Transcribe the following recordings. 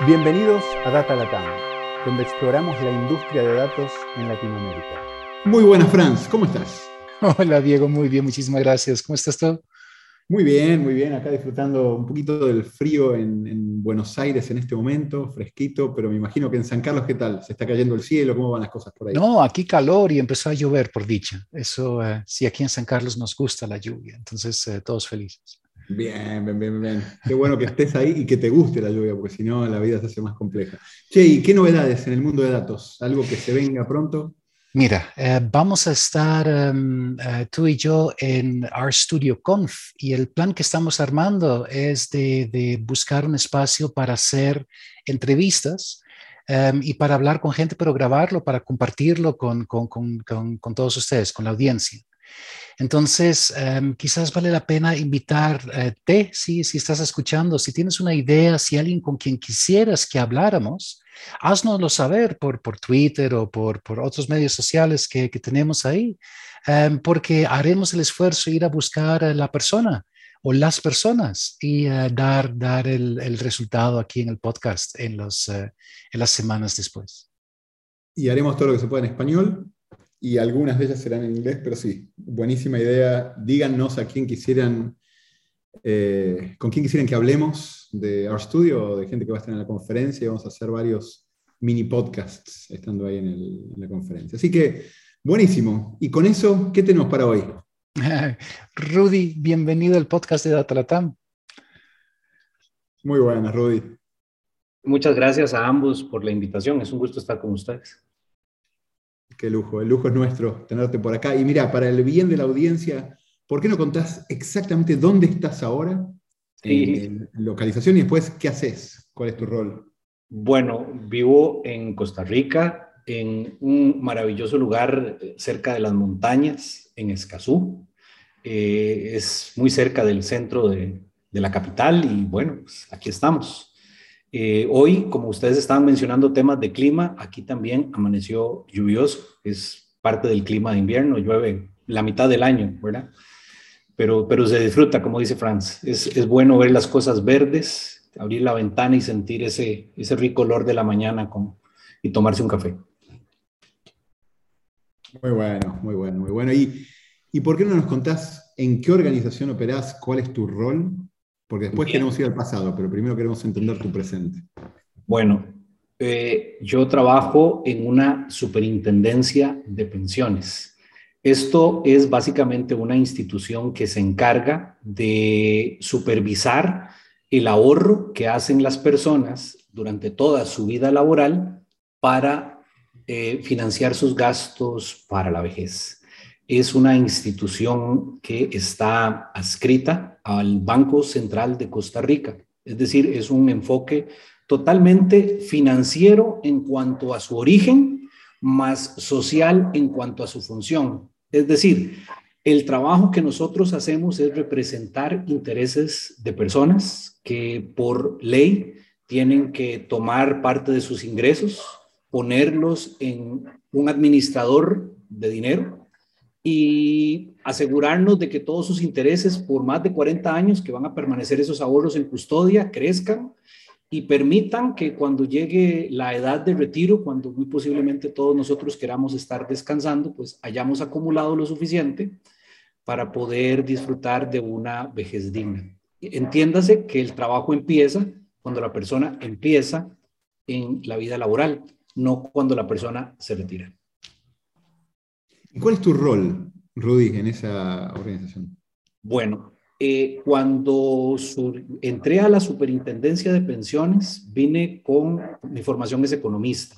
Bienvenidos a Data Latam, donde exploramos la industria de datos en Latinoamérica. Muy buenas, Franz, ¿cómo estás? Hola, Diego, muy bien, muchísimas gracias. ¿Cómo estás tú? Muy bien, muy bien. Acá disfrutando un poquito del frío en, Buenos Aires en este momento, fresquito, pero me imagino que en San Carlos, ¿qué tal? ¿Se está cayendo el cielo? ¿Cómo van las cosas por ahí? No, aquí calor y empezó a llover, por dicha. Eso, eh, sí, aquí en San Carlos nos gusta la lluvia, entonces eh, todos felices. Bien, bien, bien, bien. Qué bueno que estés ahí y que te guste la lluvia, porque si no la vida se hace más compleja. Che, ¿y qué novedades en el mundo de datos? ¿Algo que se venga pronto? Mira, eh, vamos a estar em, eh, tú y yo en RStudio Conf y el plan que estamos armando es de, buscar un espacio para hacer entrevistas em, y para hablar con gente, pero grabarlo, para compartirlo con, con todos ustedes, con la audiencia. Entonces, em, quizás vale la pena invitarte, eh, si, si estás escuchando, si tienes una idea, si alguien con quien quisieras que habláramos, haznoslo saber por, por Twitter o por, por otros medios sociales que, que tenemos ahí, em, porque haremos el esfuerzo de ir a buscar a la persona o las personas y eh, dar, dar el, resultado aquí en el podcast en, los, eh, en las semanas después. Y haremos todo lo que se pueda en español y algunas de ellas serán en inglés, pero sí, buenísima idea. Díganos a quién quisieran, eh, con quién quisieran que hablemos de Our Studio o de gente que va a estar en la conferencia. Vamos a hacer varios mini podcasts estando ahí en, la conferencia. Así que, buenísimo. Y con eso, ¿qué tenemos para hoy? Rudy, bienvenido al podcast de Datalatam. Muy buenas, Rudy. Muchas gracias a ambos por la invitación. Es un gusto estar con ustedes. Qué lujo, el lujo es nuestro tenerte por acá. Y mira, para el bien de la audiencia, ¿por qué no contás exactamente dónde estás ahora? En, localización y después qué haces, cuál es tu rol. Bueno, vivo en Costa Rica, en un maravilloso lugar eh, cerca de las montañas, en Escazú. Eh, es muy cerca del centro de, de la capital y bueno, pues aquí estamos. Eh, hoy, como ustedes estaban mencionando temas de clima, aquí también amaneció lluvioso, es parte del clima de invierno, llueve la mitad del año, ¿verdad? Pero, pero se disfruta, como dice Franz, es, es bueno ver las cosas verdes, abrir la ventana y sentir ese, ese rico olor de la mañana y tomarse un café. Muy bueno, muy bueno, muy bueno. ¿Y, ¿Y por qué no nos contás en qué organización operás? ¿Cuál es tu rol? Porque después queremos ir al pasado, pero primero queremos entender tu presente. Bueno, eh, yo trabajo en una superintendencia de pensiones. Esto es básicamente una institución que se encarga de supervisar el ahorro que hacen las personas durante toda su vida laboral para eh, financiar sus gastos para la vejez es una institución que está adscrita al Banco Central de Costa Rica. Es decir, es un enfoque totalmente financiero en cuanto a su origen, más social en cuanto a su función. Es decir, el trabajo que nosotros hacemos es representar intereses de personas que por ley tienen que tomar parte de sus ingresos, ponerlos en un administrador de dinero y asegurarnos de que todos sus intereses por más de 40 años que van a permanecer esos ahorros en custodia crezcan y permitan que cuando llegue la edad de retiro, cuando muy posiblemente todos nosotros queramos estar descansando, pues hayamos acumulado lo suficiente para poder disfrutar de una vejez digna. Entiéndase que el trabajo empieza cuando la persona empieza en la vida laboral, no cuando la persona se retira. ¿Y cuál es tu rol, Rudy, en esa organización? Bueno, eh, cuando entré a la superintendencia de pensiones, vine con mi formación es economista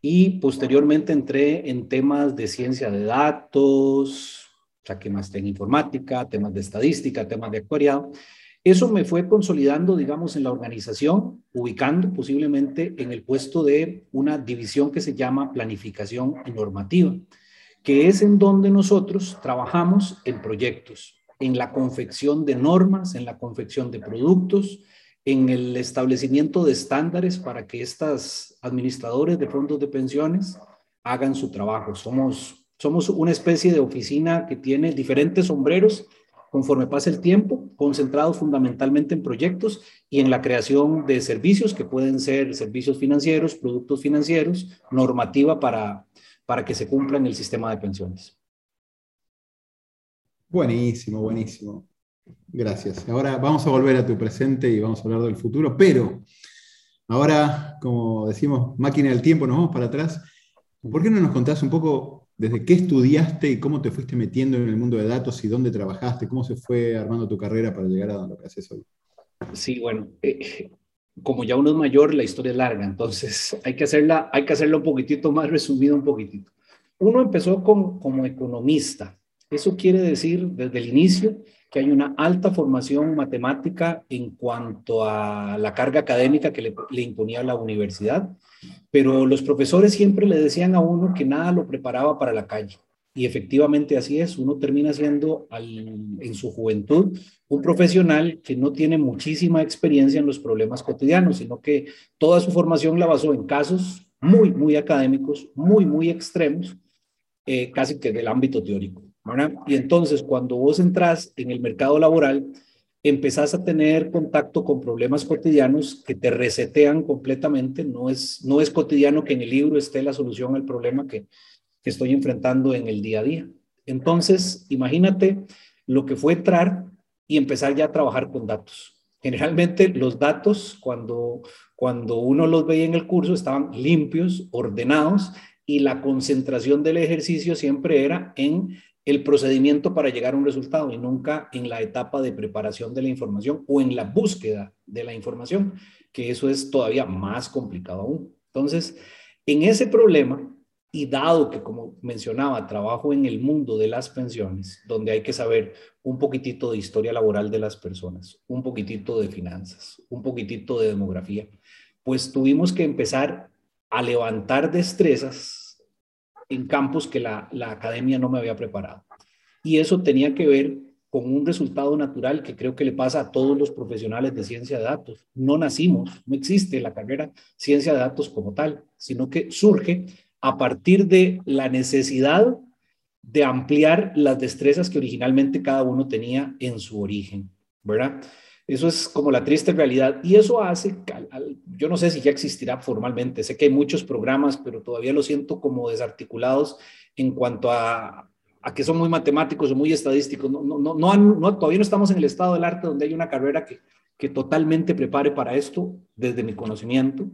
y posteriormente entré en temas de ciencia de datos, o sea, que más en informática, temas de estadística, temas de actuariado. Eso me fue consolidando, digamos, en la organización, ubicando posiblemente en el puesto de una división que se llama planificación y normativa que es en donde nosotros trabajamos en proyectos, en la confección de normas, en la confección de productos, en el establecimiento de estándares para que estas administradores de fondos de pensiones hagan su trabajo. Somos, somos una especie de oficina que tiene diferentes sombreros conforme pasa el tiempo, concentrados fundamentalmente en proyectos y en la creación de servicios que pueden ser servicios financieros, productos financieros, normativa para, para que se cumpla en el sistema de pensiones. Buenísimo, buenísimo. Gracias. Ahora vamos a volver a tu presente y vamos a hablar del futuro, pero ahora, como decimos, máquina del tiempo, nos vamos para atrás. ¿Por qué no nos contás un poco desde qué estudiaste y cómo te fuiste metiendo en el mundo de datos y dónde trabajaste? ¿Cómo se fue armando tu carrera para llegar a lo que haces hoy? Sí, bueno, eh, como ya uno es mayor, la historia es larga, entonces hay que hacerla, hay que hacerla un poquitito más resumida, un poquitito. Uno empezó como economista. Eso quiere decir desde el inicio que hay una alta formación matemática en cuanto a la carga académica que le, imponía la universidad, pero los profesores siempre le decían a uno que nada lo preparaba para la calle. Y efectivamente así es, uno termina siendo en su juventud un profesional que no tiene muchísima experiencia en los problemas cotidianos, sino que toda su formación la basó en casos muy, muy académicos, muy, muy extremos, eh, casi que del ámbito teórico. Y entonces cuando vos entras en el mercado laboral, empezás a tener contacto con problemas cotidianos que te resetean completamente. No es, no es cotidiano que en el libro esté la solución al problema que, que estoy enfrentando en el día a día. Entonces, imagínate lo que fue entrar y empezar ya a trabajar con datos. Generalmente los datos, cuando, cuando uno los veía en el curso, estaban limpios, ordenados, y la concentración del ejercicio siempre era en el procedimiento para llegar a un resultado y nunca en la etapa de preparación de la información o en la búsqueda de la información, que eso es todavía más complicado aún. Entonces, en ese problema, y dado que, como mencionaba, trabajo en el mundo de las pensiones, donde hay que saber un poquitito de historia laboral de las personas, un poquitito de finanzas, un poquitito de demografía, pues tuvimos que empezar a levantar destrezas en campos que la, academia no me había preparado. Y eso tenía que ver con un resultado natural que creo que le pasa a todos los profesionales de ciencia de datos. No nacimos, no existe la carrera ciencia de datos como tal, sino que surge a partir de la necesidad de ampliar las destrezas que originalmente cada uno tenía en su origen, ¿verdad? Eso es como la triste realidad. Y eso hace, yo no sé si ya existirá formalmente, sé que hay muchos programas, pero todavía lo siento como desarticulados en cuanto a, a que son muy matemáticos o muy estadísticos. No, no, no, no, todavía no estamos en el estado del arte donde hay una carrera que, que totalmente prepare para esto desde mi conocimiento.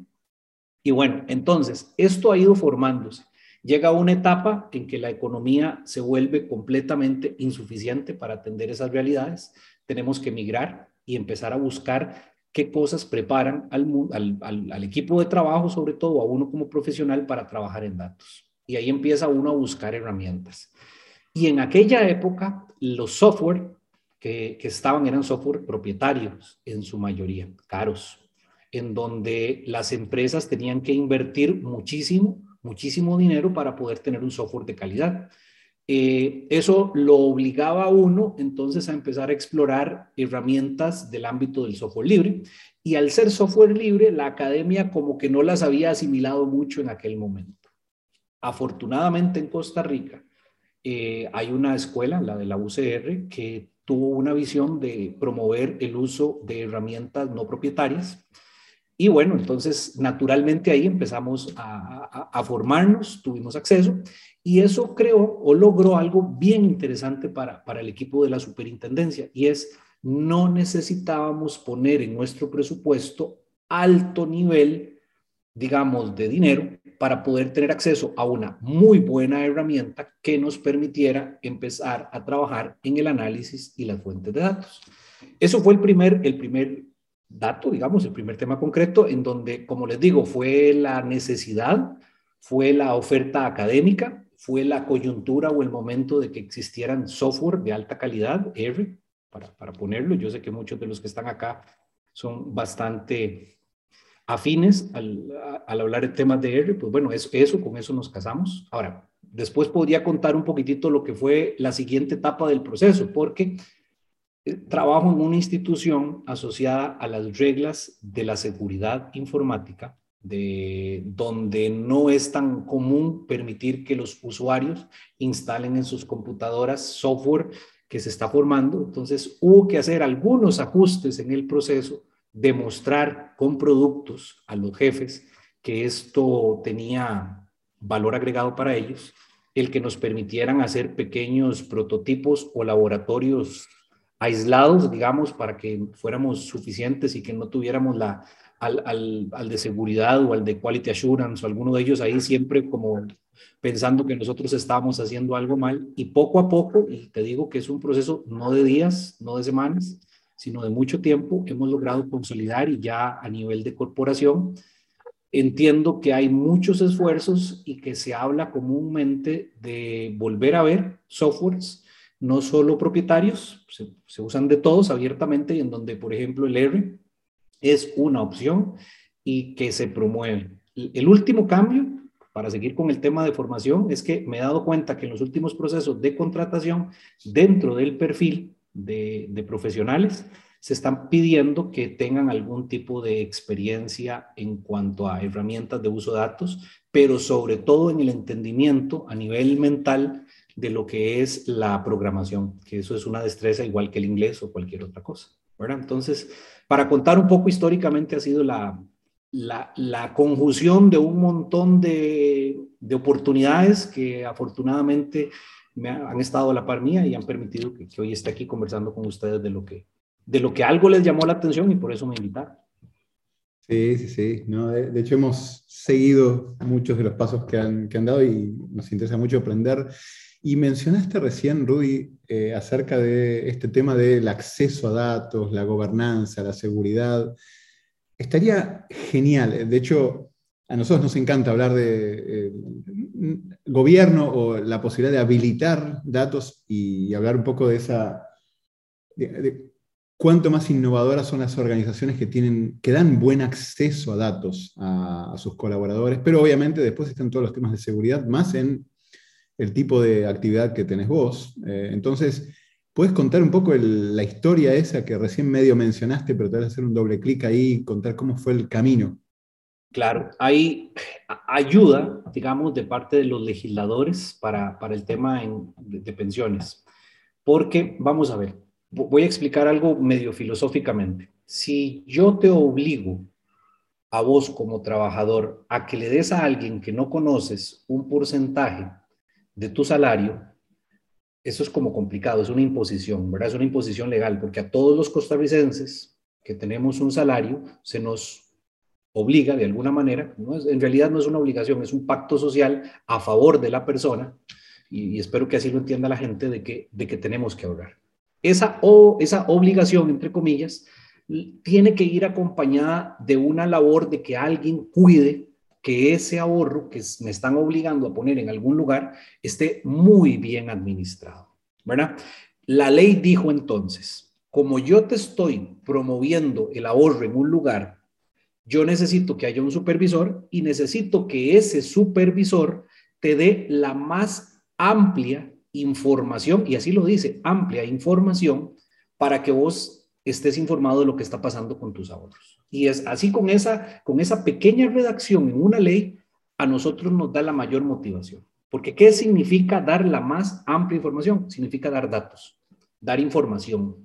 Y bueno, entonces, esto ha ido formándose. Llega una etapa en que la economía se vuelve completamente insuficiente para atender esas realidades. Tenemos que migrar y empezar a buscar qué cosas preparan al, equipo de trabajo, sobre todo a uno como profesional, para trabajar en datos. Y ahí empieza uno a buscar herramientas. Y en aquella época, los software que estaban eran software propietarios en su mayoría, caros, en donde las empresas tenían que invertir muchísimo, muchísimo dinero para poder tener un software de calidad. Eh, eso lo obligaba a uno entonces a empezar a explorar herramientas del ámbito del software libre. Y al ser software libre, la academia como que no las había asimilado mucho en aquel momento. Afortunadamente en Costa Rica eh, hay una escuela, la de la UCR, que tuvo una visión de promover el uso de herramientas no propietarias. Y bueno, entonces naturalmente ahí empezamos a, formarnos, tuvimos acceso y eso creó o logró algo bien interesante para, para el equipo de la superintendencia y es no necesitábamos poner en nuestro presupuesto alto nivel, digamos, de dinero para poder tener acceso a una muy buena herramienta que nos permitiera empezar a trabajar en el análisis y las fuentes de datos. Eso fue el primer, el primer dato, digamos, el primer tema concreto en donde, como les digo, fue la necesidad, fue la oferta académica, fue la coyuntura o el momento de que existieran software de alta calidad, ERI, para, para ponerlo. Yo sé que muchos de los que están acá son bastante afines al, al hablar de temas de ERI, pues bueno, eso, eso, con eso nos casamos. Ahora, después podría contar un poquitito lo que fue la siguiente etapa del proceso, porque trabajo en una institución asociada a las reglas de la seguridad informática de donde no es tan común permitir que los usuarios instalen en sus computadoras software que se está formando. Entonces hubo que hacer algunos ajustes en el proceso, demostrar con productos a los jefes que esto tenía valor agregado para ellos, el que nos permitieran hacer pequeños prototipos o laboratorios aislados, digamos, para que fuéramos suficientes y que no tuviéramos la, al, al, al, de seguridad o al de quality assurance o alguno de ellos ahí siempre como pensando que nosotros estábamos haciendo algo mal. Y poco a poco, y te digo que es un proceso no de días, no de semanas, sino de mucho tiempo, hemos logrado consolidar y ya a nivel de corporación entiendo que hay muchos esfuerzos y que se habla comúnmente de volver a ver softwares, no solo propietarios, se, usan de todos abiertamente y en donde, por ejemplo, el R es una opción y que se promueve. El último cambio, para seguir con el tema de formación, es que me he dado cuenta que en los últimos procesos de contratación, dentro del perfil de profesionales, se están pidiendo que tengan algún tipo de experiencia en cuanto a herramientas de uso de datos, pero sobre todo en el entendimiento a nivel mental de lo que es la programación, que eso es una destreza igual que el inglés o cualquier otra cosa. ¿verdad? Entonces, para contar un poco históricamente ha sido la, la, la conjunción de un montón de, de, oportunidades que afortunadamente me han estado a la par mía y han permitido que, que hoy esté aquí conversando con ustedes de lo que, de lo que algo les llamó la atención y por eso me invitaron. Sí, sí, sí. No, de, de, hecho, hemos seguido muchos de los pasos que han, que han dado y nos interesa mucho aprender. Y mencionaste recién, Rudy, eh, acerca de este tema del acceso a datos, la gobernanza, la seguridad. Estaría genial. De hecho, a nosotros nos encanta hablar de eh, gobierno o la posibilidad de habilitar datos y hablar un poco de esa, de, cuánto más innovadoras son las organizaciones que, tienen, que dan buen acceso a datos a, a, sus colaboradores, pero obviamente después están todos los temas de seguridad, más en el tipo de actividad que tenés vos. Eh, entonces, ¿puedes contar un poco el, la historia esa que recién medio mencionaste, pero te vas a hacer un doble clic ahí y contar cómo fue el camino? Claro, hay ayuda, digamos, de parte de los legisladores para, para el tema en, de, de pensiones, porque, vamos a ver, voy a explicar algo medio filosóficamente. Si yo te obligo a vos como trabajador a que le des a alguien que no conoces un porcentaje de tu salario, eso es como complicado, es una imposición, ¿verdad? Es una imposición legal, porque a todos los costarricenses que tenemos un salario, se nos obliga de alguna manera, ¿no? en realidad no es una obligación, es un pacto social a favor de la persona, y, espero que así lo entienda la gente, de que, de que tenemos que ahorrar. Esa, o, esa obligación, entre comillas, tiene que ir acompañada de una labor de que alguien cuide que ese ahorro que me están obligando a poner en algún lugar esté muy bien administrado, ¿verdad? La ley dijo entonces, como yo te estoy promoviendo el ahorro en un lugar, yo necesito que haya un supervisor y necesito que ese supervisor te dé la más amplia información, y así lo dice, amplia información para que vos estés informado de lo que está pasando con tus ahorros. Y es así con esa, con esa pequeña redacción en una ley, a nosotros nos da la mayor motivación. Porque ¿qué significa dar la más amplia información? Significa dar datos, dar información,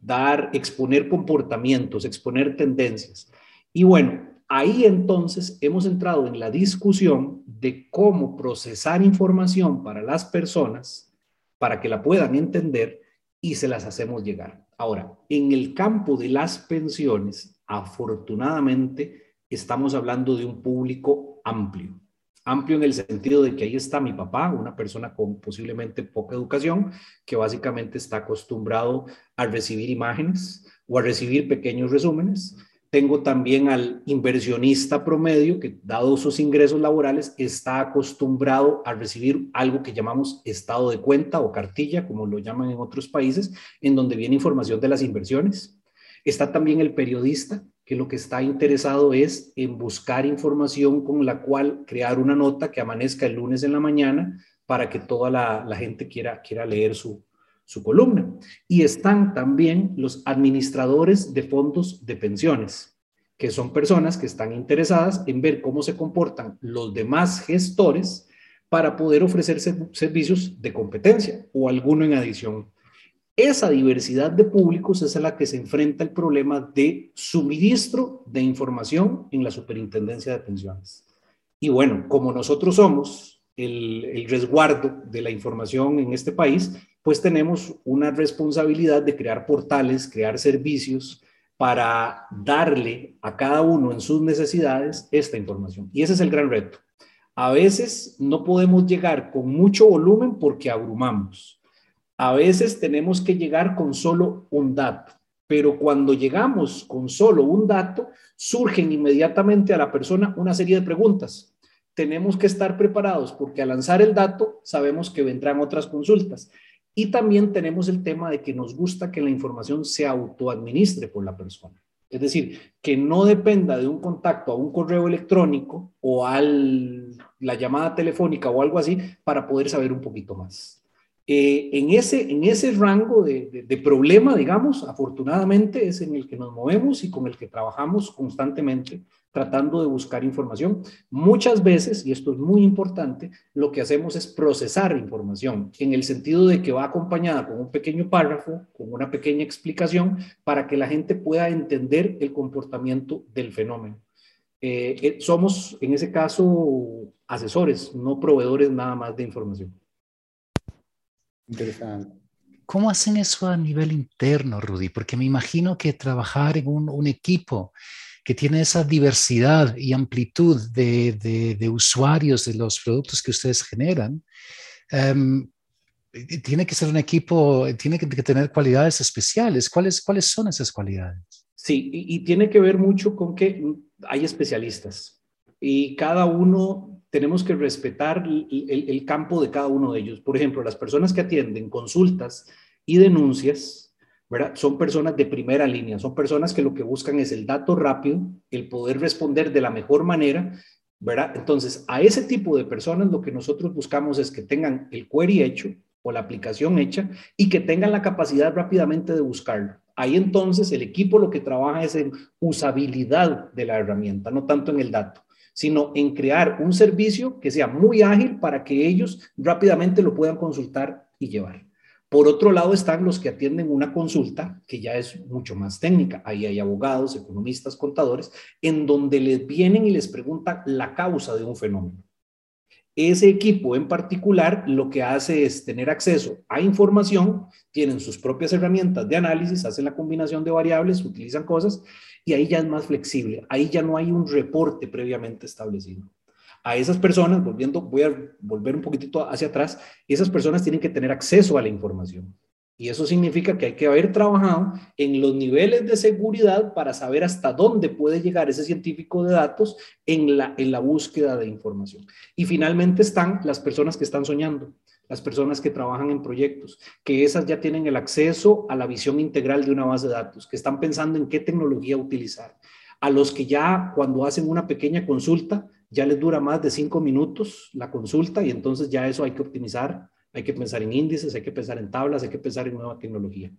dar, exponer comportamientos, exponer tendencias. Y bueno, ahí entonces hemos entrado en la discusión de cómo procesar información para las personas para que la puedan entender y se las hacemos llegar. Ahora, en el campo de las pensiones, afortunadamente, estamos hablando de un público amplio. Amplio en el sentido de que ahí está mi papá, una persona con posiblemente poca educación, que básicamente está acostumbrado a recibir imágenes o a recibir pequeños resúmenes tengo también al inversionista promedio que, dado sus ingresos laborales, está acostumbrado a recibir algo que llamamos estado de cuenta o cartilla, como lo llaman en otros países, en donde viene información de las inversiones. Está también el periodista, que lo que está interesado es en buscar información con la cual crear una nota que amanezca el lunes en la mañana para que toda la, la gente quiera, quiera leer su, su columna. Y están también los administradores de fondos de pensiones, que son personas que están interesadas en ver cómo se comportan los demás gestores para poder ofrecer servicios de competencia o alguno en adición. Esa diversidad de públicos es a la que se enfrenta el problema de suministro de información en la superintendencia de pensiones. Y bueno, como nosotros somos el, el resguardo de la información en este país, pues tenemos una responsabilidad de crear portales, crear servicios para darle a cada uno en sus necesidades esta información. Y ese es el gran reto. A veces no podemos llegar con mucho volumen porque abrumamos. A veces tenemos que llegar con solo un dato, pero cuando llegamos con solo un dato, surgen inmediatamente a la persona una serie de preguntas. Tenemos que estar preparados porque al lanzar el dato sabemos que vendrán otras consultas. Y también tenemos el tema de que nos gusta que la información se autoadministre por la persona. Es decir, que no dependa de un contacto a un correo electrónico o a la llamada telefónica o algo así para poder saber un poquito más. Eh, en, ese, en ese rango de, problema, digamos, afortunadamente es en el que nos movemos y con el que trabajamos constantemente tratando de buscar información. Muchas veces, y esto es muy importante, lo que hacemos es procesar información en el sentido de que va acompañada con un pequeño párrafo, con una pequeña explicación, para que la gente pueda entender el comportamiento del fenómeno. Eh, eh, somos, en ese caso, asesores, no proveedores nada más de información. Interesante. ¿Cómo hacen eso a nivel interno, Rudy? Porque me imagino que trabajar en un, un equipo que tiene esa diversidad y amplitud de, de, usuarios de los productos que ustedes generan, em, tiene que ser un equipo, tiene que, tener cualidades especiales. ¿Cuáles, ¿Cuáles son esas cualidades? Sí, y, y tiene que ver mucho con que hay especialistas y cada uno tenemos que respetar el, campo de cada uno de ellos. Por ejemplo, las personas que atienden consultas y denuncias son personas de primera línea, son personas que lo que buscan es el dato rápido, el poder responder de la mejor manera, ¿verdad? Entonces, a ese tipo de personas lo que nosotros buscamos es que tengan el query hecho o la aplicación hecha y que tengan la capacidad rápidamente de buscarlo. Ahí entonces el equipo lo que trabaja es en usabilidad de la herramienta, no tanto en el dato sino en crear un servicio que sea muy ágil para que ellos rápidamente lo puedan consultar y llevar. Por otro lado están los que atienden una consulta que ya es mucho más técnica. Ahí hay abogados, economistas, contadores, en donde les vienen y les preguntan la causa de un fenómeno. Ese equipo en particular lo que hace es tener acceso a información, tienen sus propias herramientas de análisis, hacen la combinación de variables, utilizan cosas y ahí ya es más flexible. Ahí ya no hay un reporte previamente establecido a esas personas, volviendo, voy a volver un poquitito hacia atrás, esas personas tienen que tener acceso a la información. Y eso significa que hay que haber trabajado en los niveles de seguridad para saber hasta dónde puede llegar ese científico de datos en la, en la búsqueda de información. Y finalmente están las personas que están soñando, las personas que trabajan en proyectos, que esas ya tienen el acceso a la visión integral de una base de datos, que están pensando en qué tecnología utilizar. A los que ya cuando hacen una pequeña consulta ya les dura más de cinco minutos la consulta y entonces ya eso hay que optimizar, hay que pensar en índices, hay que pensar en tablas, hay que pensar en nueva tecnología.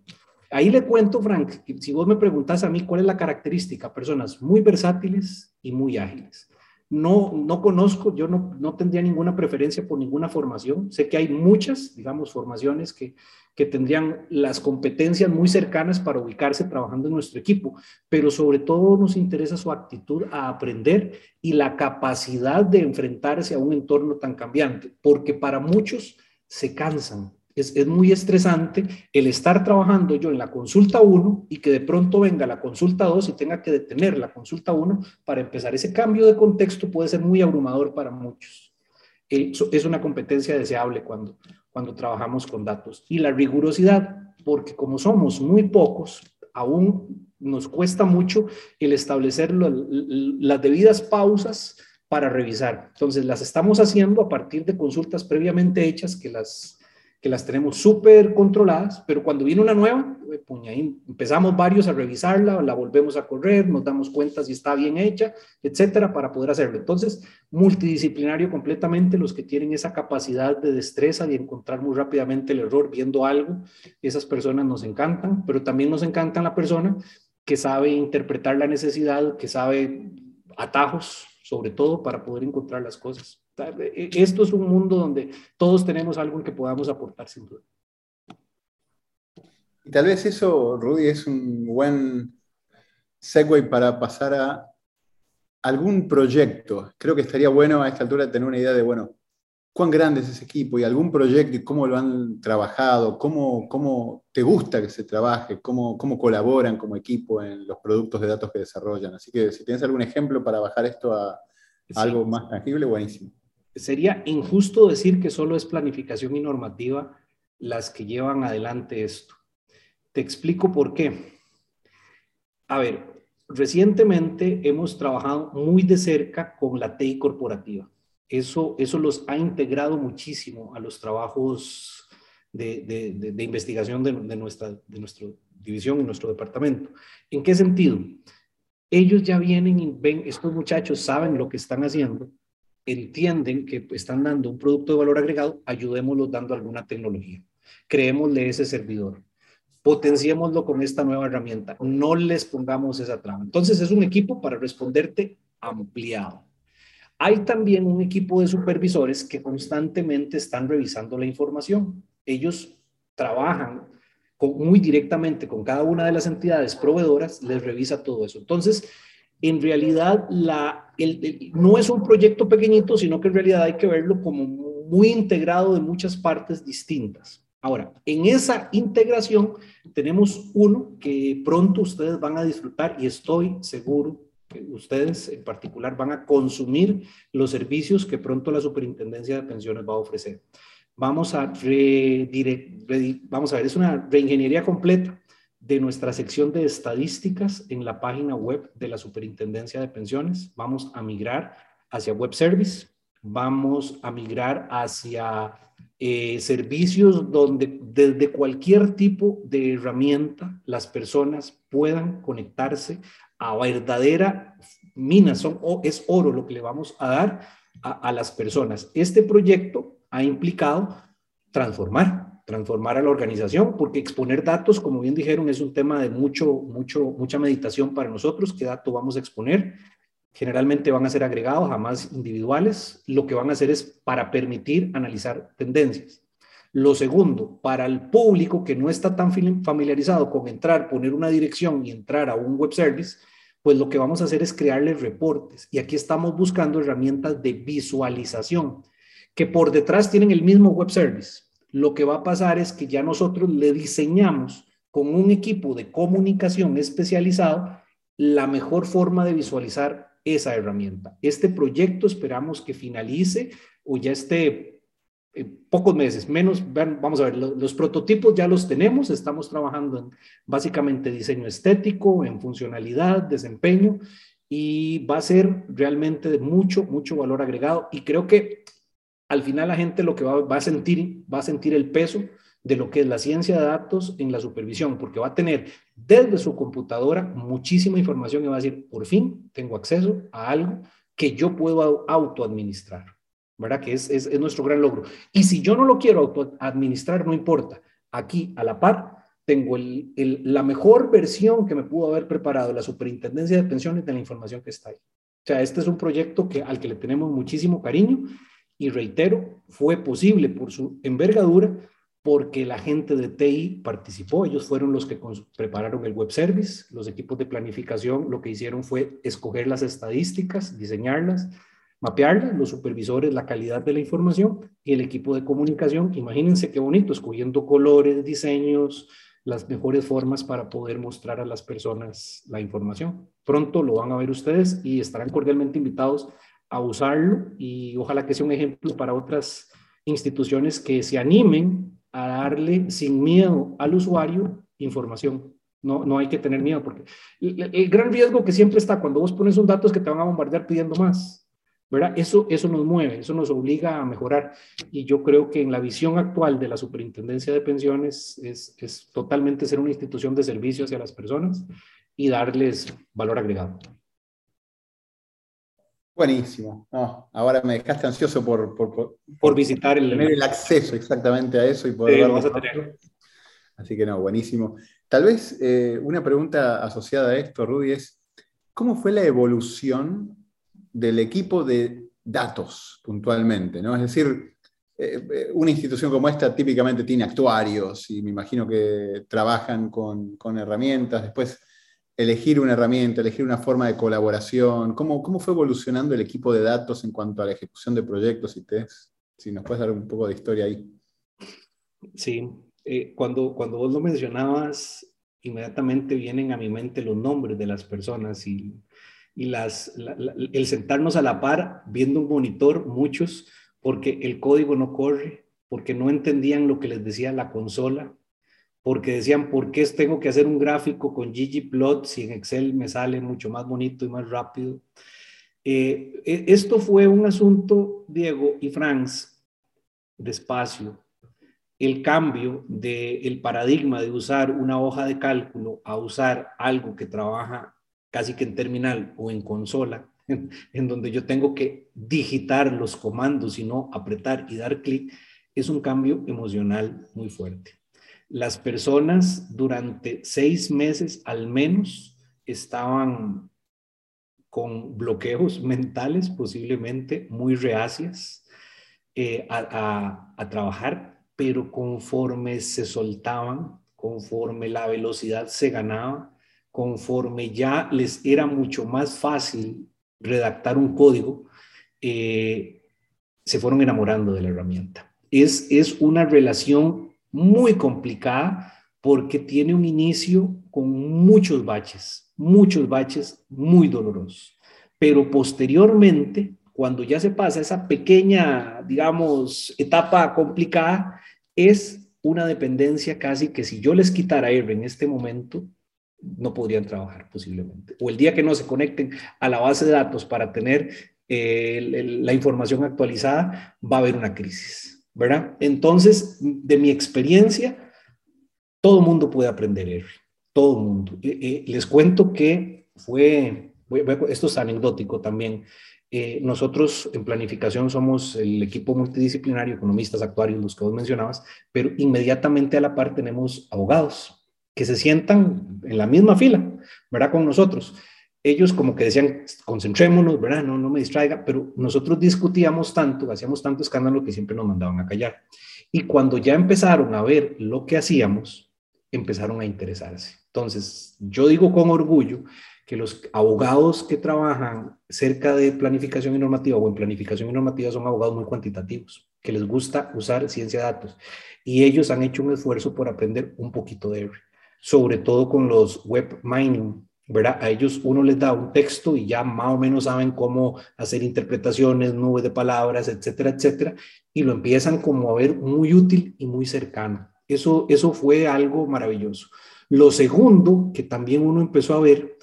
Ahí le cuento, Frank, si vos me preguntas a mí cuál es la característica, personas muy versátiles y muy ágiles. No, no conozco, yo no, no tendría ninguna preferencia por ninguna formación. Sé que hay muchas, digamos, formaciones que, que tendrían las competencias muy cercanas para ubicarse trabajando en nuestro equipo, pero sobre todo nos interesa su actitud a aprender y la capacidad de enfrentarse a un entorno tan cambiante, porque para muchos se cansan. Es, es muy estresante el estar trabajando yo en la consulta 1 y que de pronto venga la consulta 2 y tenga que detener la consulta 1 para empezar. Ese cambio de contexto puede ser muy abrumador para muchos. es una competencia deseable cuando, cuando trabajamos con datos. Y la rigurosidad, porque como somos muy pocos, aún nos cuesta mucho el establecer las debidas pausas para revisar. Entonces, las estamos haciendo a partir de consultas previamente hechas que las que las tenemos súper controladas, pero cuando viene una nueva, eh, empezamos varios a revisarla, la volvemos a correr, nos damos cuenta si está bien hecha, etcétera, para poder hacerlo. Entonces, multidisciplinario completamente, los que tienen esa capacidad de destreza de encontrar muy rápidamente el error viendo algo, esas personas nos encantan, pero también nos encanta la persona que sabe interpretar la necesidad, que sabe atajos, sobre todo para poder encontrar las cosas. E, esto es un mundo donde todos tenemos algo en que podamos aportar sin duda. Y tal vez eso, Rudy, es un buen segue para pasar a algún proyecto. Creo que estaría bueno a esta altura tener una idea de, bueno, cuán grande es ese equipo y algún proyecto y cómo lo han trabajado, cómo, cómo te gusta que se trabaje, cómo, cómo colaboran como equipo en los productos de datos que desarrollan. Así que si tienes algún ejemplo para bajar esto a, algo más tangible, buenísimo. Sería injusto decir que solo es planificación y normativa las que llevan adelante esto. Te explico por qué. A ver, recientemente hemos trabajado muy de cerca con la TI corporativa eso, eso los ha integrado muchísimo a los trabajos de, investigación de, nuestra, de nuestra división y nuestro departamento. ¿En qué sentido? Ellos ya vienen y ven, estos muchachos saben lo que están haciendo, entienden que están dando un producto de valor agregado, ayudémoslos dando alguna tecnología. Creémosle ese servidor, potenciémoslo con esta nueva herramienta, no les pongamos esa trama. Entonces es un equipo para responderte ampliado. Hay también un equipo de supervisores que constantemente están revisando la información. Ellos trabajan muy directamente con cada una de las entidades proveedoras, les revisa todo eso. Entonces, en realidad, no es un proyecto pequeñito, sino que en realidad hay que verlo como muy integrado de muchas partes distintas. Ahora, en esa integración tenemos uno que pronto ustedes van a disfrutar y estoy seguro ustedes en particular van a consumir los servicios que pronto la Superintendencia de Pensiones va a ofrecer. Vamos a, vamos a ver, es una reingeniería completa de nuestra sección de estadísticas en la página web de la Superintendencia de Pensiones. Vamos a migrar hacia web service, vamos a migrar hacia eh, servicios donde desde cualquier tipo de herramienta las personas puedan conectarse a verdadera mina, son, es oro lo que le vamos a dar a, las personas. Este proyecto ha implicado transformar, transformar a la organización, porque exponer datos, como bien dijeron, es un tema de mucho, mucho, mucha meditación para nosotros. ¿Qué dato vamos a exponer? Generalmente van a ser agregados, jamás individuales. Lo que van a hacer es para permitir analizar tendencias. Lo segundo, para el público que no está tan familiarizado con entrar, poner una dirección y entrar a un web service, pues lo que vamos a hacer es crearles reportes. Y aquí estamos buscando herramientas de visualización que por detrás tienen el mismo web service. Lo que va a pasar es que ya nosotros le diseñamos con un equipo de comunicación especializado la mejor forma de visualizar esa herramienta. Este proyecto esperamos que finalice o ya esté pocos meses, menos, vamos a ver, los, prototipos ya los tenemos, estamos trabajando en básicamente diseño estético, en funcionalidad, desempeño, y va a ser realmente de mucho, mucho valor agregado. Y creo que al final la gente lo que va, va, a sentir, va a sentir el peso de lo que es la ciencia de datos en la supervisión, porque va a tener desde su computadora muchísima información y va a decir, por fin tengo acceso a algo que yo puedo autoadministrar. ¿Verdad? Que es, es, nuestro gran logro. Y si yo no lo quiero administrar, no importa. Aquí, a la par, tengo el, la mejor versión que me pudo haber preparado la Superintendencia de Pensiones de la información que está ahí. O sea, este es un proyecto que, al que le tenemos muchísimo cariño y reitero, fue posible por su envergadura porque la gente de TI participó, ellos fueron los que prepararon el web service, los equipos de planificación lo que hicieron fue escoger las estadísticas, diseñarlas, mapearla, los supervisores, la calidad de la información y el equipo de comunicación. Imagínense qué bonito, escogiendo colores, diseños, las mejores formas para poder mostrar a las personas la información. Pronto lo van a ver ustedes y estarán cordialmente invitados a usarlo y ojalá que sea un ejemplo para otras instituciones que se animen a darle sin miedo al usuario información. No, no hay que tener miedo porque el, el gran riesgo que siempre está cuando vos pones un dato es que te van a bombardear pidiendo más ¿verdad? Eso, eso nos mueve, eso nos obliga a mejorar. Y yo creo que en la visión actual de la Superintendencia de Pensiones es, es totalmente ser una institución de servicio hacia las personas y darles valor agregado. Buenísimo. ahora me dejaste ansioso por, por, por, visitar el... Tener el acceso exactamente a eso y poder... Así que no, buenísimo. Tal vez eh, una pregunta asociada a esto, Rudy, es, ¿cómo fue la evolución del equipo de datos puntualmente, ¿no? Es decir, eh, una institución como esta típicamente tiene actuarios y me imagino que trabajan con, con, herramientas. Después, elegir una herramienta, elegir una forma de colaboración. ¿Cómo, ¿Cómo fue evolucionando el equipo de datos en cuanto a la ejecución de proyectos y test? Si nos puedes dar un poco de historia ahí. Sí, eh, cuando, cuando vos lo mencionabas, inmediatamente vienen a mi mente los nombres de las personas y, y las, el sentarnos a la par viendo un monitor, muchos, porque el código no corre, porque no entendían lo que les decía la consola, porque decían, ¿por qué tengo que hacer un gráfico con ggplot si en Excel me sale mucho más bonito y más rápido? Eh, e, esto fue un asunto, Diego y Franz, despacio. El cambio del paradigma de usar una hoja de cálculo a usar algo que trabaja casi que en terminal o en consola, en, en donde yo tengo que digitar los comandos y no apretar y dar clic, es un cambio emocional muy fuerte. Las personas durante seis meses al menos estaban con bloqueos mentales posiblemente muy reacias eh, a, a trabajar, pero conforme se soltaban, conforme la velocidad se ganaba, conforme ya les era mucho más fácil redactar un código, eh, se fueron enamorando de la herramienta. Es, es una relación muy complicada porque tiene un inicio con muchos baches, muchos baches muy dolorosos. Pero posteriormente, cuando ya se pasa esa pequeña, digamos, etapa complicada, es una dependencia casi que si yo les quitara R en este momento, no podrían trabajar posiblemente. O el día que no se conecten a la base de datos para tener eh, la información actualizada, va a haber una crisis. ¿verdad? Entonces, de mi experiencia, todo mundo puede aprender R, todo mundo. Eh, eh, les cuento que fue, esto es anecdótico también, eh, nosotros en planificación somos el equipo multidisciplinario, economistas, actuarios, los que vos mencionabas, pero inmediatamente a la par tenemos abogados que se sientan en la misma fila, ¿verdad? Con nosotros ellos como que decían, concentrémonos, ¿verdad? No, no me distraiga, pero nosotros discutíamos tanto, hacíamos tanto escándalo que siempre nos mandaban a callar. Y cuando ya empezaron a ver lo que hacíamos, empezaron a interesarse. Entonces, yo digo con orgullo que los abogados que trabajan cerca de planificación y normativa o en planificación y normativa son abogados muy cuantitativos, que les gusta usar ciencia de datos. Y ellos han hecho un esfuerzo por aprender un poquito de R, sobre todo con los web mining, ¿verdad? A ellos uno les da un texto y ya más o menos saben cómo hacer interpretaciones, nubes de palabras, etcétera, etcétera, y lo empiezan como a ver muy útil y muy cercano. Eso, eso fue algo maravilloso. Lo segundo que también uno empezó a ver,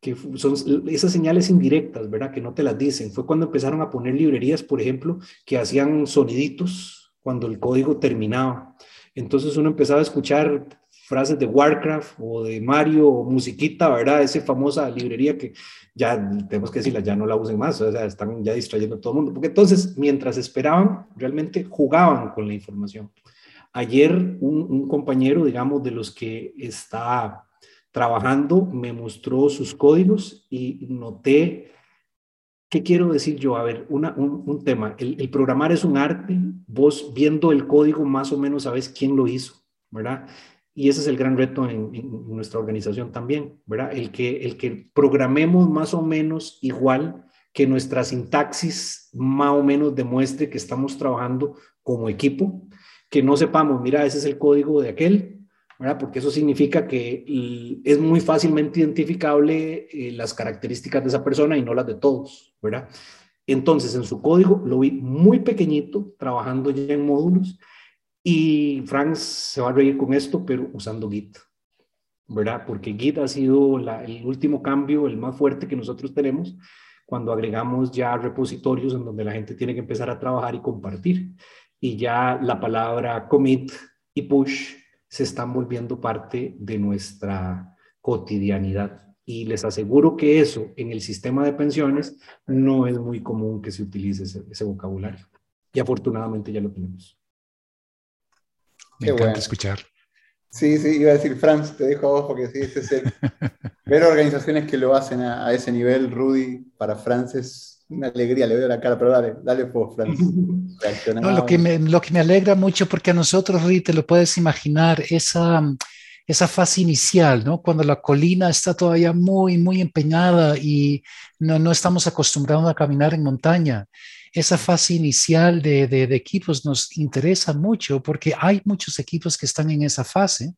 que son esas señales indirectas, ¿verdad? Que no te las dicen, fue cuando empezaron a poner librerías, por ejemplo, que hacían soniditos cuando el código terminaba. Entonces uno empezaba a escuchar frases de Warcraft o de Mario o musiquita, ¿verdad? Esa famosa librería que ya tenemos que decirla, ya no la usen más, o sea, están ya distrayendo a todo el mundo, porque entonces mientras esperaban, realmente jugaban con la información. Ayer un, un compañero, digamos, de los que está trabajando, me mostró sus códigos y noté ¿Qué quiero decir yo? A ver, una, un, un, tema. El, el, programar es un arte. Vos viendo el código más o menos sabes quién lo hizo, ¿verdad? Y ese es el gran reto en, nuestra organización también, ¿verdad? El que, el que programemos más o menos igual, que nuestra sintaxis más o menos demuestre que estamos trabajando como equipo, que no sepamos, mira, ese es el código de aquel, ¿verdad? Porque eso significa que es muy fácilmente identificable eh, las características de esa persona y no las de todos, ¿verdad? Entonces, en su código lo vi muy pequeñito, trabajando ya en módulos, y Frank se va a reír con esto, pero usando Git, ¿verdad? Porque Git ha sido el último cambio, el más fuerte que nosotros tenemos cuando agregamos ya repositorios en donde la gente tiene que empezar a trabajar y compartir. Y ya la palabra commit y push se están volviendo parte de nuestra cotidianidad. Y les aseguro que eso en el sistema de pensiones no es muy común que se utilice ese, ese vocabulario. Y afortunadamente ya lo tenemos. Me encanta escuchar. Sí, sí, iba a decir, Franz, te dejo a vos porque sí, este es el... Ver organizaciones que lo hacen a, ese nivel, Rudy, para Franz es, una alegría, le veo la cara, pero dale, dale vos, Francis. No, lo, que me, lo que me alegra mucho, porque a nosotros, Rita, lo puedes imaginar, esa, esa fase inicial, ¿no? Cuando la colina está todavía muy, muy empeñada y no, no estamos acostumbrados a caminar en montaña. Esa fase inicial de, de, de, equipos nos interesa mucho porque hay muchos equipos que están en esa fase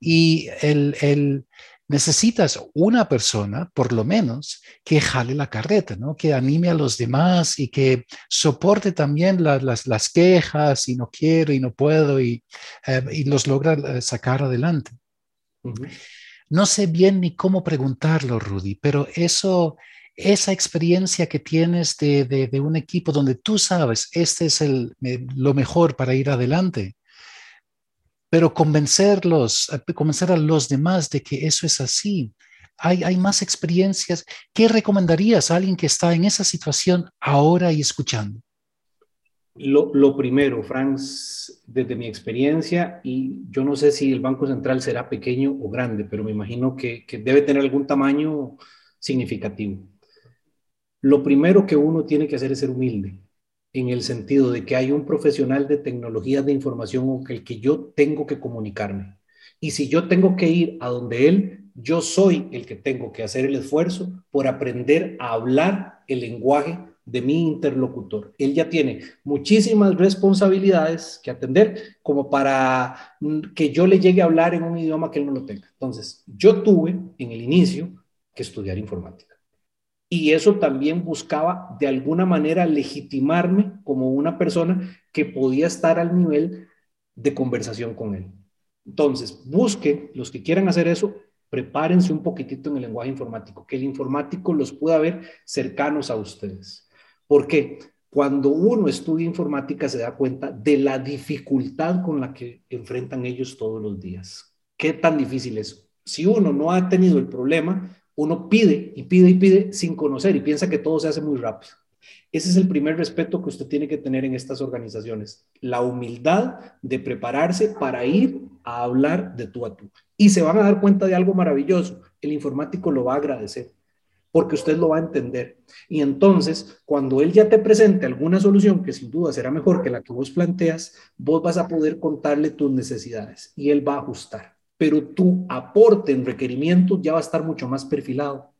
y el, el, necesitas una persona, por lo menos, que jale la carreta, ¿no? que anime a los demás y que soporte también las, las, quejas y no quiero y no puedo y, eh, y los logra eh, sacar adelante. No sé bien ni cómo preguntarlo, Rudy, pero eso, esa experiencia que tienes de, de, un equipo donde tú sabes, este es el, lo mejor para ir adelante, pero convencerlos, eh, convencer a los demás de que eso es así. Hay, hay más experiencias. ¿Qué recomendarías a alguien que está en esa situación ahora y escuchando? Lo, lo, primero, Franz, desde mi experiencia, y yo no sé si el Banco Central será pequeño o grande, pero me imagino que, que debe tener algún tamaño significativo. Lo primero que uno tiene que hacer es ser humilde, en el sentido de que hay un profesional de tecnologías de información con el que yo tengo que comunicarme. Y si yo tengo que ir a donde él, yo soy el que tengo que hacer el esfuerzo por aprender a hablar el lenguaje de mi interlocutor. Él ya tiene muchísimas responsabilidades que atender como para que yo le llegue a hablar en un idioma que él no lo tenga. Entonces, yo tuve en el inicio que estudiar informática. Y eso también buscaba de alguna manera legitimarme como una persona que podía estar al nivel de conversación con él. Entonces, busquen los que quieran hacer eso, prepárense un poquitito en el lenguaje informático, que el informático los pueda ver cercanos a ustedes. ¿Por qué? Cuando uno estudia informática se da cuenta de la dificultad con la que enfrentan ellos todos los días. ¿Qué tan difícil es? Si uno no ha tenido el problema, uno pide y pide y pide sin conocer y piensa que todo se hace muy rápido. Ese es el primer respeto que usted tiene que tener en estas organizaciones, la humildad de prepararse para ir a hablar de tú a tú. Y se van a dar cuenta de algo maravilloso, el informático lo va a agradecer porque usted lo va a entender. Y entonces, cuando él ya te presente alguna solución que sin duda será mejor que la que vos planteas, vos vas a poder contarle tus necesidades y él va a ajustar. Pero tu aporte en requerimientos ya va a estar mucho más perfilado.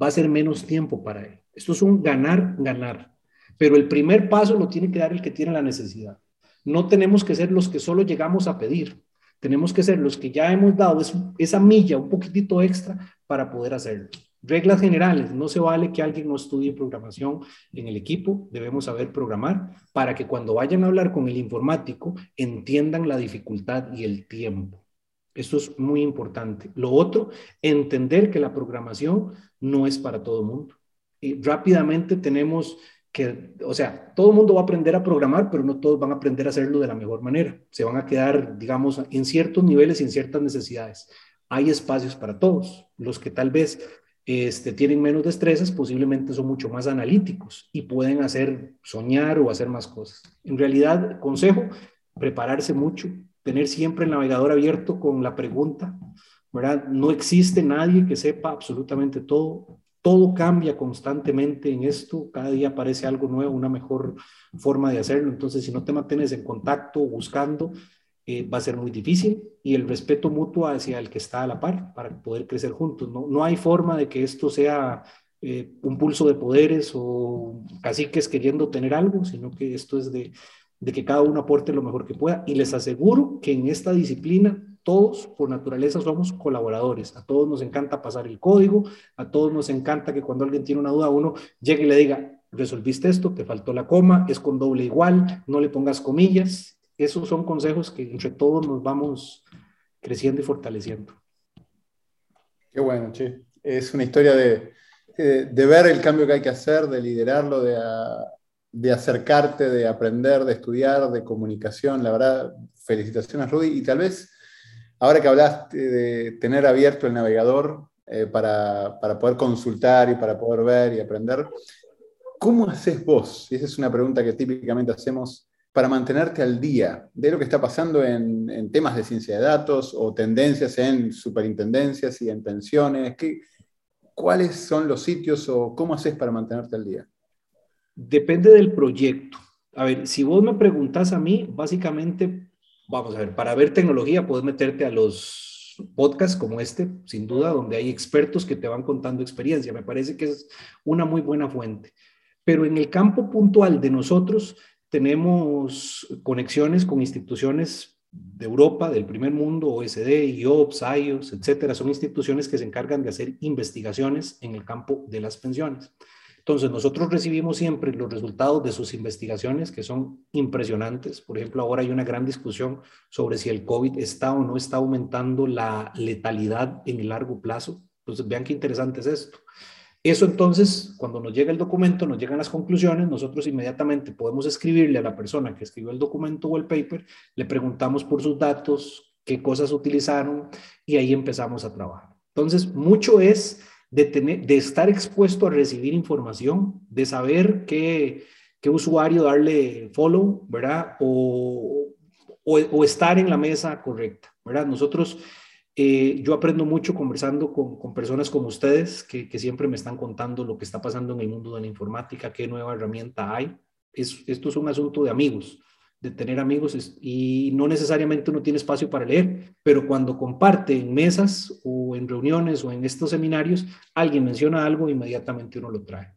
Va a ser menos tiempo para él. Esto es un ganar, ganar. Pero el primer paso lo tiene que dar el que tiene la necesidad. No tenemos que ser los que solo llegamos a pedir. Tenemos que ser los que ya hemos dado esa milla, un poquitito extra para poder hacerlo. Reglas generales, no se vale que alguien no estudie programación en el equipo, debemos saber programar para que cuando vayan a hablar con el informático entiendan la dificultad y el tiempo. Esto es muy importante. Lo otro, entender que la programación no es para todo el mundo. Y rápidamente tenemos que, o sea, todo el mundo va a aprender a programar, pero no todos van a aprender a hacerlo de la mejor manera. Se van a quedar, digamos, en ciertos niveles y en ciertas necesidades. Hay espacios para todos. Los que tal vez este, tienen menos destrezas, posiblemente son mucho más analíticos y pueden hacer soñar o hacer más cosas. En realidad, consejo, prepararse mucho, tener siempre el navegador abierto con la pregunta, ¿verdad? No existe nadie que sepa absolutamente todo. Todo cambia constantemente en esto, cada día aparece algo nuevo, una mejor forma de hacerlo. Entonces, si no te mantienes en contacto, buscando, eh, va a ser muy difícil y el respeto mutuo hacia el que está a la par para poder crecer juntos. No, no hay forma de que esto sea eh, un pulso de poderes o caciques queriendo tener algo, sino que esto es de, de que cada uno aporte lo mejor que pueda. Y les aseguro que en esta disciplina todos por naturaleza somos colaboradores. A todos nos encanta pasar el código, a todos nos encanta que cuando alguien tiene una duda uno llegue y le diga, resolviste esto, te faltó la coma, es con doble igual, no le pongas comillas esos son consejos que entre todos nos vamos creciendo y fortaleciendo. Qué bueno, che. Es una historia de, eh, de, ver el cambio que hay que hacer, de liderarlo, de, de acercarte, de aprender, de estudiar, de comunicación. La verdad, felicitaciones, Rudy. Y tal vez, ahora que hablaste de tener abierto el navegador eh, para, para poder consultar y para poder ver y aprender, ¿cómo haces vos? Y esa es una pregunta que típicamente hacemos para mantenerte al día de lo que está pasando en, temas de ciencia de datos o tendencias en superintendencias y en pensiones? ¿Qué, ¿Cuáles son los sitios o cómo haces para mantenerte al día? Depende del proyecto. A ver, si vos me preguntas a mí, básicamente, vamos a ver, para ver tecnología puedes meterte a los podcasts como este, sin duda, donde hay expertos que te van contando experiencia. Me parece que es una muy buena fuente. Pero en el campo puntual de nosotros tenemos conexiones con instituciones de Europa, del primer mundo, OSD, IOPS, IOS, etcétera. Son instituciones que se encargan de hacer investigaciones en el campo de las pensiones. Entonces, nosotros recibimos siempre los resultados de sus investigaciones, que son impresionantes. Por ejemplo, ahora hay una gran discusión sobre si el COVID está o no está aumentando la letalidad en el largo plazo. Entonces, vean qué interesante es esto. Eso entonces, cuando nos llega el documento, nos llegan las conclusiones, nosotros inmediatamente podemos escribirle a la persona que escribió el documento o el paper, le preguntamos por sus datos, qué cosas utilizaron y ahí empezamos a trabajar. Entonces, mucho es de, tener, de estar expuesto a recibir información, de saber qué, qué usuario darle follow, ¿verdad? O, o, estar en la mesa correcta, ¿verdad? Nosotros, eh, yo aprendo mucho conversando con, con personas como ustedes, que, que, siempre me están contando lo que está pasando en el mundo de la informática, qué nueva herramienta hay. Es, esto es un asunto de amigos de tener amigos y no necesariamente uno tiene espacio para leer, pero cuando comparte en mesas o en reuniones o en estos seminarios, alguien menciona algo, inmediatamente uno lo trae.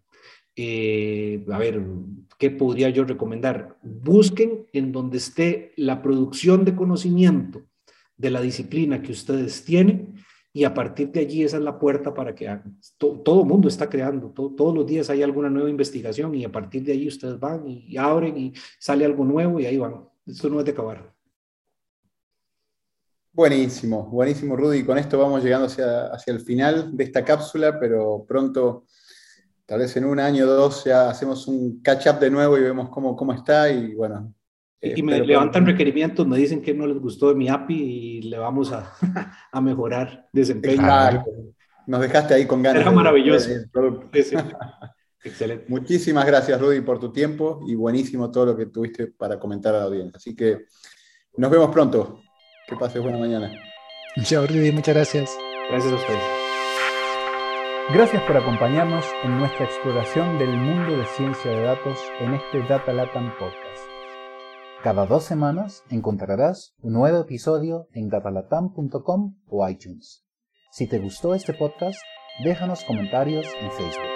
Eh, a ver, ¿qué podría yo recomendar? Busqen en donde esté la producción de conocimiento de la disciplina que ustedes tienen y a partir de allí esa es la puerta para que todo el mundo está creando, todos los días hay alguna nueva investigación y a partir de ahí ustedes van y, abren y sale algo nuevo y ahí van. Esto no es de acabar. Buenísimo, buenísimo Rudy. Con esto vamos llegando hacia, hacia el final de esta cápsula, pero pronto, tal vez en un año o dos, ya hacemos un catch-up de nuevo y vemos cómo, cómo está y bueno, y me levantan requerimientos, me dicen que no les gustó de mi API y le vamos a, a mejorar desempeño. Nos dejaste ahí con ganas. Era maravilloso. Excelente. Muchísimas gracias, Rudy, por tu tiempo y buenísimo todo lo que tuviste para comentar a la audiencia. Así que nos vemos pronto. Que pases buena mañana. Chao, Rudy. Muchas gracias. Gracias a ustedes. Gracias por acompañarnos en nuestra exploración del mundo de ciencia de datos en este Data Latam Podcast. Cada dos semanas encontrarás un nuevo episodio en datalatam.com o iTunes. Si te gustó este podcast, déjanos comentarios en Facebook.